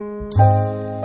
you